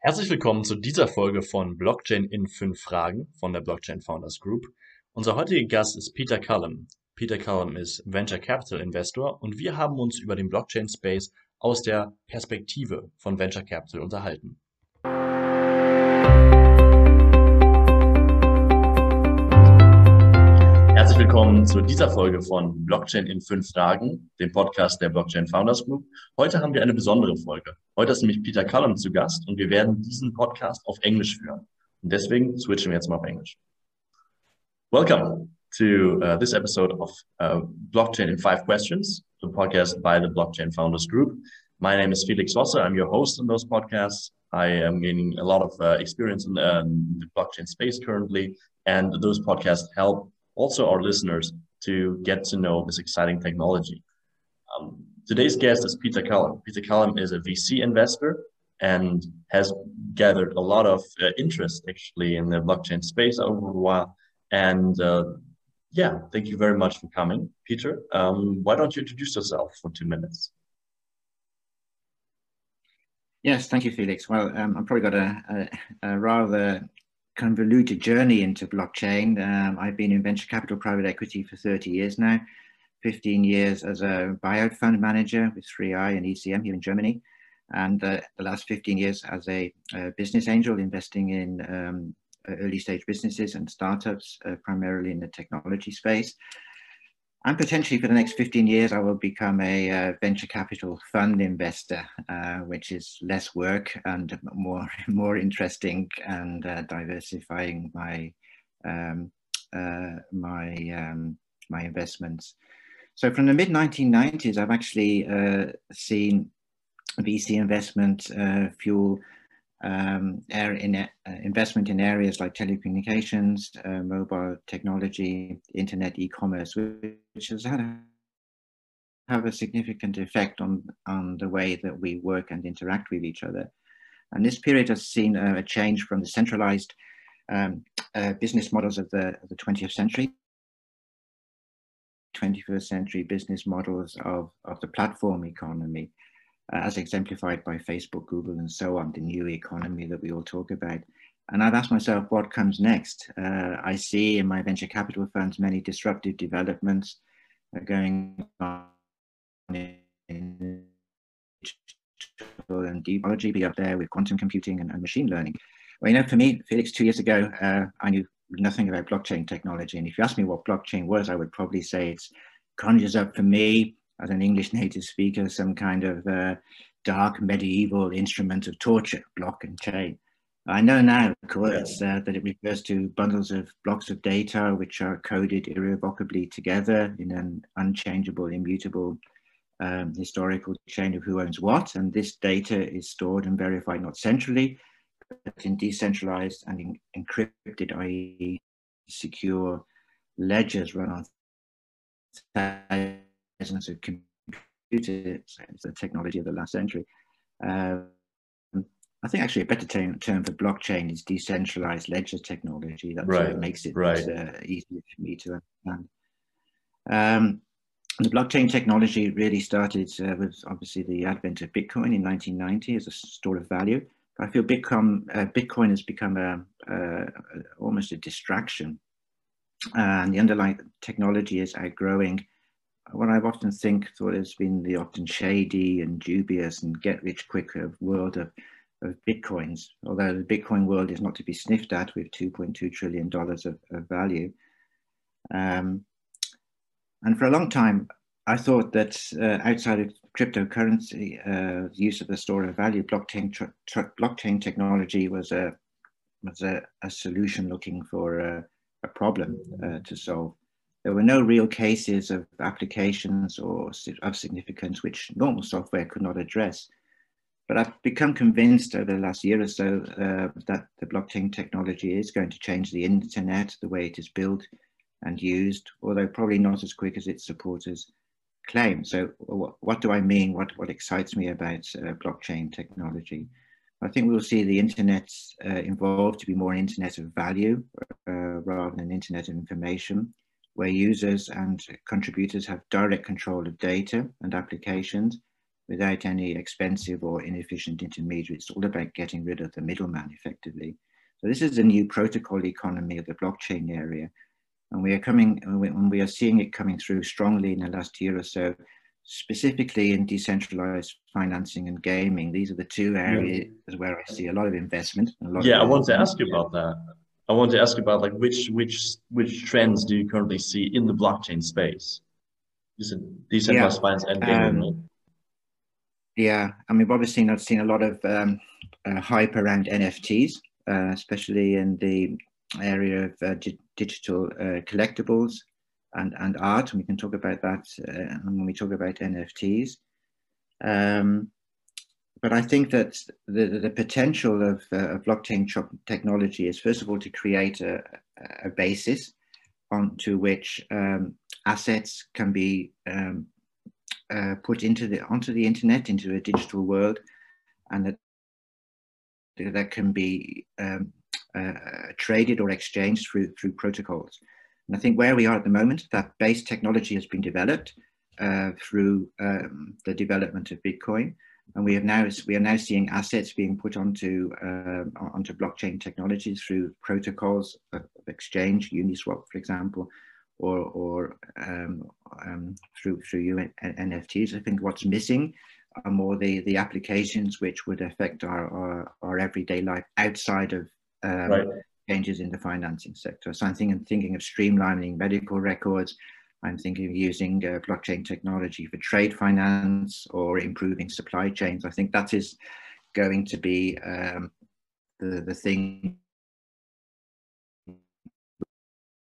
Herzlich willkommen zu dieser Folge von Blockchain in fünf Fragen von der Blockchain Founders Group. Unser heutiger Gast ist Peter Cullum. Peter Cullum ist Venture Capital Investor und wir haben uns über den Blockchain Space aus der Perspektive von Venture Capital unterhalten. Herzlich willkommen zu dieser Folge von Blockchain in fünf Tagen, dem Podcast der Blockchain Founders Group. Heute haben wir eine besondere Folge. Heute ist nämlich Peter Cullum zu Gast und wir werden diesen Podcast auf Englisch führen. Und deswegen switchen wir jetzt mal auf Englisch. Welcome to uh, this episode of uh, Blockchain in Five Questions, the podcast by the Blockchain Founders Group. My name is Felix Wasser. I'm your host on those podcasts. I am gaining a lot of uh, experience in um, the blockchain space currently, and those podcasts help also our listeners to get to know this exciting technology. Um, today's guest is Peter Cullom. Peter Cullom is a VC investor and has gathered a lot of uh, interest actually in the blockchain space over a while. And uh, yeah, thank you very much for coming, Peter. Um, why don't you introduce yourself for two minutes? Yes, thank you, Felix. Well, um, I've probably got a, a, a rather convoluted journey into blockchain. Um, I've been in venture capital private equity for 30 years now, 15 years as a buyout fund manager with 3i and ECM here in Germany, and uh, the last 15 years as a, a business angel investing in um, early stage businesses and startups, uh, primarily in the technology space. And potentially for the next 15 years, I will become a uh, venture capital fund investor, uh, which is less work and more more interesting and uh, diversifying my um, uh, my um, my investments. So from the mid 1990s, I've actually uh, seen VC investment uh, fuel um, in, uh, investment in areas like telecommunications, uh, mobile technology, internet, e-commerce, which has had a, have a significant effect on, on the way that we work and interact with each other. And this period has seen a, a change from the centralized um, uh, business models of the, of the 20th century 21st century business models of, of the platform economy, as exemplified by Facebook, Google, and so on, the new economy that we all talk about. And I've asked myself, what comes next? Uh, I see in my venture capital funds many disruptive developments going on in digital and deep biology, be up there with quantum computing and, and, machine learning. Well, you know, for me, Felix, two years ago, uh, I knew nothing about blockchain technology. And if you ask me what blockchain was, I would probably say it's conjures up for me as an English native speaker, some kind of uh, dark medieval instrument of torture, block and chain. I know now, of course, uh, that it refers to bundles of blocks of data which are coded irrevocably together in an unchangeable, immutable um, historical chain of who owns what. And this data is stored and verified not centrally, but in decentralized and in encrypted, i.e., secure ledgers run on thousands of computers, it's the technology of the last century. Um, I think actually a better term, term, for blockchain is decentralized ledger technology. That right. makes it right. uh, easier for me to understand. Um, the blockchain technology really started uh, with obviously the advent of Bitcoin in 1990 as a store of value. I feel Bitcoin, uh, Bitcoin has become a, a, a, almost a distraction, and the underlying technology is outgrowing what I've often think thought has been the often shady and dubious and get rich quick world of, of bitcoins, although the Bitcoin world is not to be sniffed at with $2.2 trillion of, of value. Um, and for a long time, I thought that uh, outside of cryptocurrency, uh, use of the store of value, blockchain, blockchain technology was a was a, a solution looking for a, a problem uh, to solve there were no real cases of applications or of significance which normal software could not address. But I've become convinced over the last year or so uh, that the blockchain technology is going to change the internet, the way it is built and used, although probably not as quick as its supporters claim. So what, do I mean? What, what excites me about uh, blockchain technology? I think we'll see the internet uh, evolve to be more an internet of value uh, rather than an internet of information where users and contributors have direct control of data and applications, without any expensive or inefficient intermediaries. It's all about getting rid of the middleman effectively. So this is a new protocol economy of the blockchain area. And we are coming, and we are seeing it coming through strongly in the last year or so, specifically in decentralized financing and gaming. These are the two areas yeah. where I see a lot of investment. Lot yeah, I want to ask you about that. I want to ask you about like which which which trends do you currently see in the blockchain space? Is it decentralized yeah. finance and gaming? Um, yeah, I mean, we've obviously I've seen a lot of um, uh, hype around NFTs, uh, especially in the area of uh, digital uh, collectibles and, and art. And we can talk about that uh, when we talk about NFTs. Um, but I think that the, the potential of, uh, of blockchain technology is, first of all, to create a, a basis onto which um, assets can be um, uh, put into the onto the internet, into a digital world, and that that can be um, uh, traded or exchanged through through protocols. And I think where we are at the moment, that base technology has been developed uh, through um, the development of Bitcoin, and we have now we are now seeing assets being put onto uh, onto blockchain technologies through protocols of exchange, Uniswap, for example, or or um, um, through through NFTs. I think what's missing are more the the applications which would affect our our, our everyday life outside of um, right changes in the financing sector. So I'm thinking, thinking of streamlining medical records. I'm thinking of using uh, blockchain technology for trade finance or improving supply chains. I think that is going to be um, the, the thing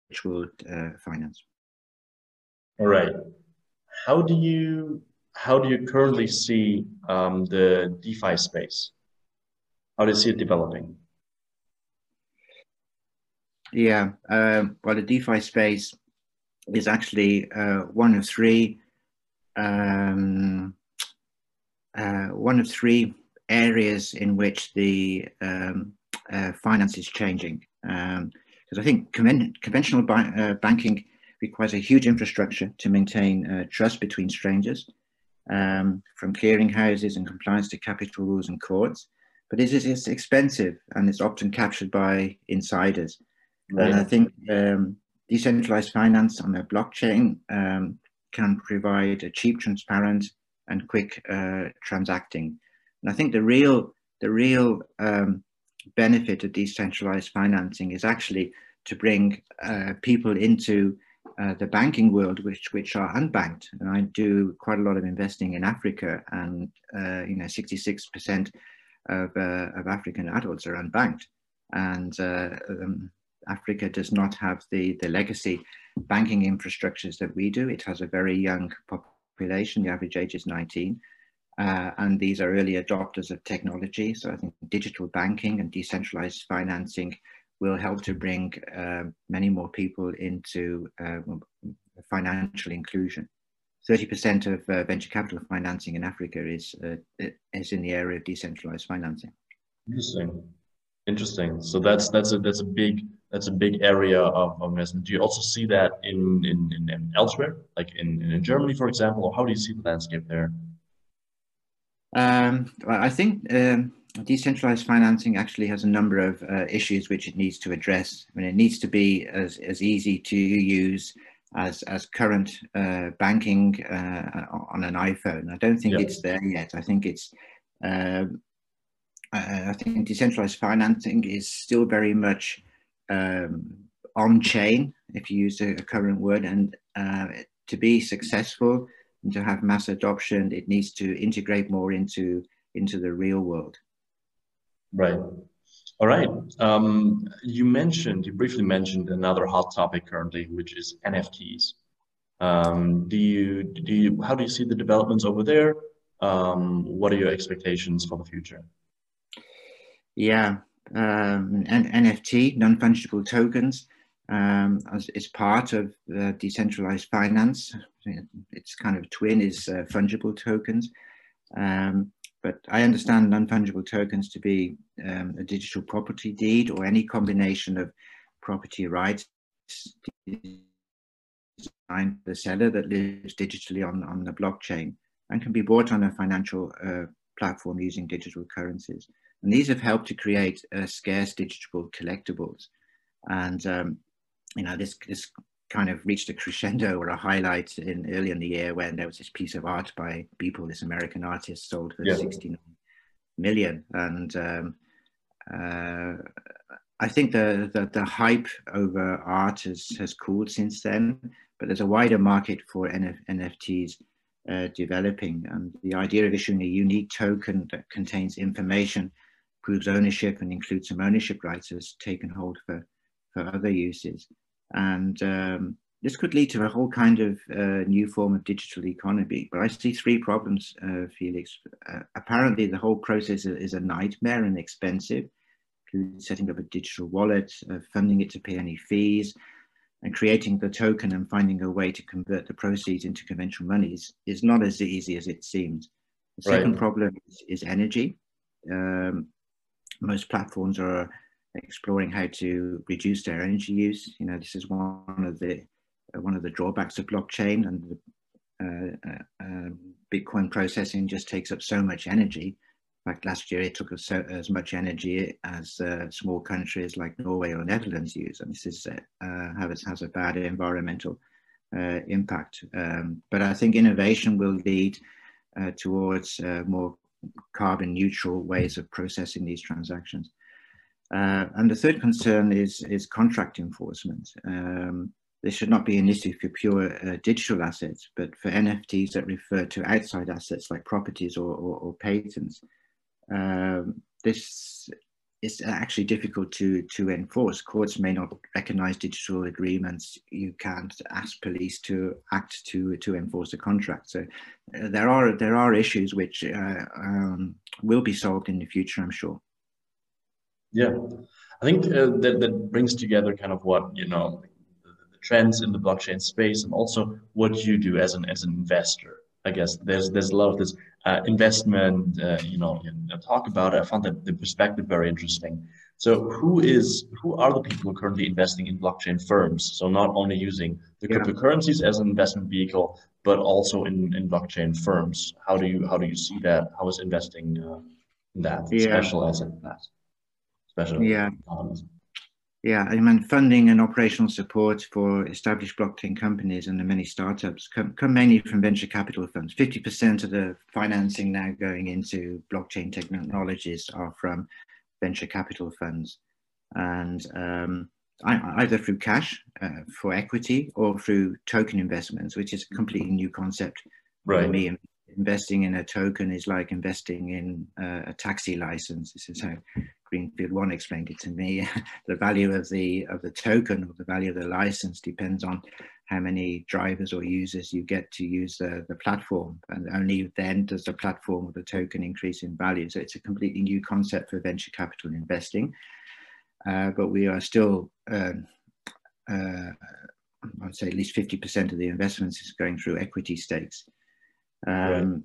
which will uh, finance. All right. How do you how do you currently see um, the DeFi space? How do you see it developing? Yeah, um, well, the DeFi space is actually uh, one of three um, uh, one of three areas in which the um, uh, finance is changing. Because um, I think conven conventional ba uh, banking requires a huge infrastructure to maintain uh, trust between strangers, um, from clearing houses and compliance to capital rules and courts. But it is expensive and it's often captured by insiders. Right. And I think um, decentralized finance on a blockchain um, can provide a cheap, transparent, and quick uh, transacting. And I think the real the real um, benefit of decentralized financing is actually to bring uh, people into uh, the banking world, which which are unbanked. And I do quite a lot of investing in Africa, and uh, you know, 66% of uh, of African adults are unbanked, and uh, um, Africa does not have the, the legacy banking infrastructures that we do. It has a very young population, the average age is 19. Uh, and these are early adopters of technology. So I think digital banking and decentralized financing will help to bring uh, many more people into uh, financial inclusion. 30% of uh, venture capital financing in Africa is, uh, is in the area of decentralized financing. Interesting. Interesting. So that's that's a that's a big that's a big area of, investment. Do you also see that in, in, in elsewhere, like in, in Germany, for example, or how do you see the landscape there? Um, I think um, decentralized financing actually has a number of uh, issues which it needs to address. I mean, it needs to be as, as easy to use as, as current uh, banking uh, on an iPhone. I don't think it's there yet. I think it's um, I think decentralized financing is still very much um, on chain, if you use a, a current word, and uh, to be successful and to have mass adoption, it needs to integrate more into into the real world. Right. All right. Um, you mentioned, you briefly mentioned another hot topic currently, which is NFTs. Um, do you do you how do you see the developments over there? Um, what are your expectations for the future? Yeah, um, NFT, non-fungible tokens, um, as, is part of uh, decentralized finance. Its kind of twin is uh, fungible tokens. Um, but I understand non-fungible tokens to be um, a digital property deed or any combination of property rights designed the seller that lives digitally on, on the blockchain. and can be bought on a financial uh, platform using digital currencies. And these have helped to create uh, scarce digital collectibles. And um, you know this this kind of reached a crescendo or a highlight in early in the year when there was this piece of art by Beeple, this American artist, sold for yeah. 69 million. And um, uh, I think the, the, the hype over art has has cooled since then, but there's a wider market for NF, NFTs uh, developing, and the idea of issuing a unique token that contains information, proves ownership, and includes some ownership rights has taken hold for for other uses, and um, this could lead to a whole kind of uh, new form of digital economy. But I see three problems, uh, Felix. Uh, apparently, the whole process is a nightmare and expensive setting up a digital wallet, uh, funding it to pay any fees, and creating the token and finding a way to convert the proceeds into conventional monies is not as easy as it seems. The second right. problem is, is energy. Um, most platforms are exploring how to reduce their energy use. You know, this is one of the uh, one of the drawbacks of blockchain, and the, uh, uh, um, Bitcoin processing just takes up so much energy In fact, last year it took us so, as much energy as uh, small countries like Norway or Netherlands use, and this is uh, has, has a bad environmental uh, impact. Um, but I think innovation will lead uh, towards uh, more carbon neutral ways of processing these transactions. Uh, and the third concern is, is contract enforcement. Um, this should not be an issue for pure uh, digital assets, but for NFTs that refer to outside assets like properties or, or, or patents um, this is actually difficult to to enforce. Courts may not recognize digital agreements. You can't ask police to act to to enforce a contract. So uh, there are there are issues which uh, um, will be solved in the future, I'm sure. Yeah, I think uh, that that brings together kind of what you know the, the trends in the blockchain space and also what you do as an as an investor. I guess there's there's a lot of this uh, investment, uh, you know, talk about it. I found that the perspective very interesting. So who is who are the people currently investing in blockchain firms? So not only using the yeah. cryptocurrencies as an investment vehicle, but also in, in blockchain firms. How do you how do you see that? How is investing uh, in that yeah. special asset class? Special yeah. Companies? Yeah, I mean, funding and operational support for established blockchain companies and the many startups come, come mainly from venture capital funds. 50% of the financing now going into blockchain technologies are from venture capital funds. And um, either through cash uh, for equity or through token investments, which is a completely new concept right. for me investing in a token is like investing in uh, a taxi license. This is how Greenfield One explained it to me. the value of the of the token or the value of the license depends on how many drivers or users you get to use the, the platform, and only then does the platform or the token increase in value. So it's a completely new concept for venture capital investing. Uh, but we are still, um, uh, I'd say, at least 50% of the investments is going through equity stakes. Um, right.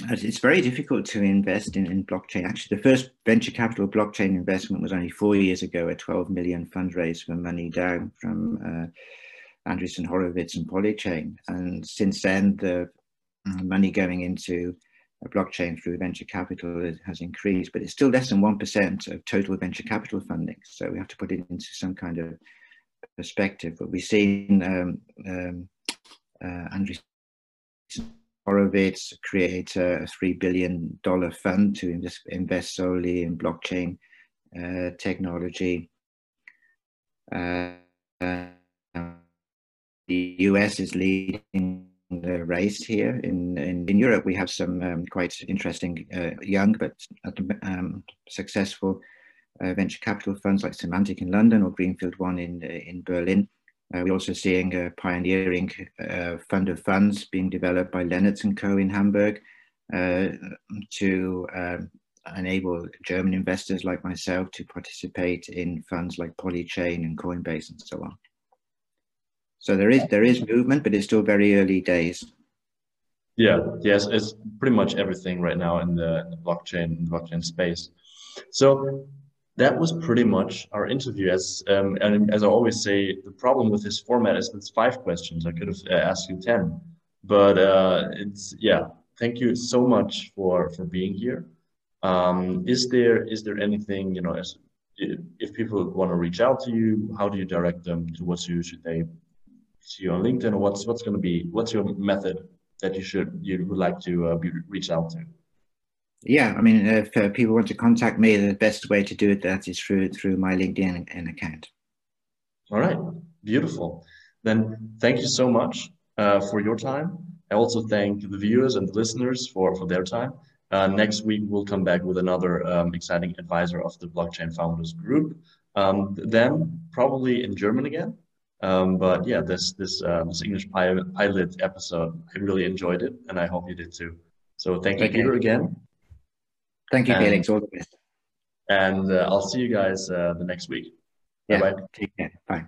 It's very difficult to invest in, in blockchain. Actually, the first venture capital blockchain investment was only four years ago, a 12 million fundraise for money down from uh, Andreessen Horowitz and Polychain. And since then, the uh, money going into a blockchain through venture capital has increased, but it's still less than 1% of total venture capital funding. So we have to put it into some kind of perspective. But we've seen um, um, uh, Andreessen Horowitz create a $3 billion fund to invest, invest solely in blockchain uh, technology. Uh, the US is leading the race here. In, in, in Europe, we have some um, quite interesting, uh, young but um, successful uh, venture capital funds like Semantic in London or Greenfield One in, in Berlin. Uh, we're also seeing a pioneering uh, fund of funds being developed by Leonards and Co. in Hamburg uh, to um, enable German investors like myself to participate in funds like Polychain and Coinbase and so on. So there is there is movement, but it's still very early days. Yeah, yes, it's pretty much everything right now in the, in the blockchain in the blockchain space. So that was pretty much our interview. As um, and as I always say, the problem with this format is it's five questions. I could have uh, asked you ten, but uh, it's yeah. thank you so much for for being here. Um, is there is there anything you know as if people want to reach out to you, how do you direct them towards you? Should they see you on LinkedIn, or what's what's going to be what's your method that you should you would like to uh, be reach out to? Yeah, I mean, if uh, people want to contact me, the best way to do it that is through through my LinkedIn account. All right, beautiful. Then thank you so much uh, for your time. I also thank the viewers and the listeners for for their time. Uh, next week, we'll come back with another um, exciting advisor of the Blockchain Founders Group. Um, then probably in German again. Um, but yeah, this this uh, this English pilot, pilot episode, I really enjoyed it, and I hope you did too. So thank you, okay. Peter, again. Thank you, and, Felix. All the best. And uh, I'll see you guys uh, the next week. Yeah. Bye-bye. Take care. Bye.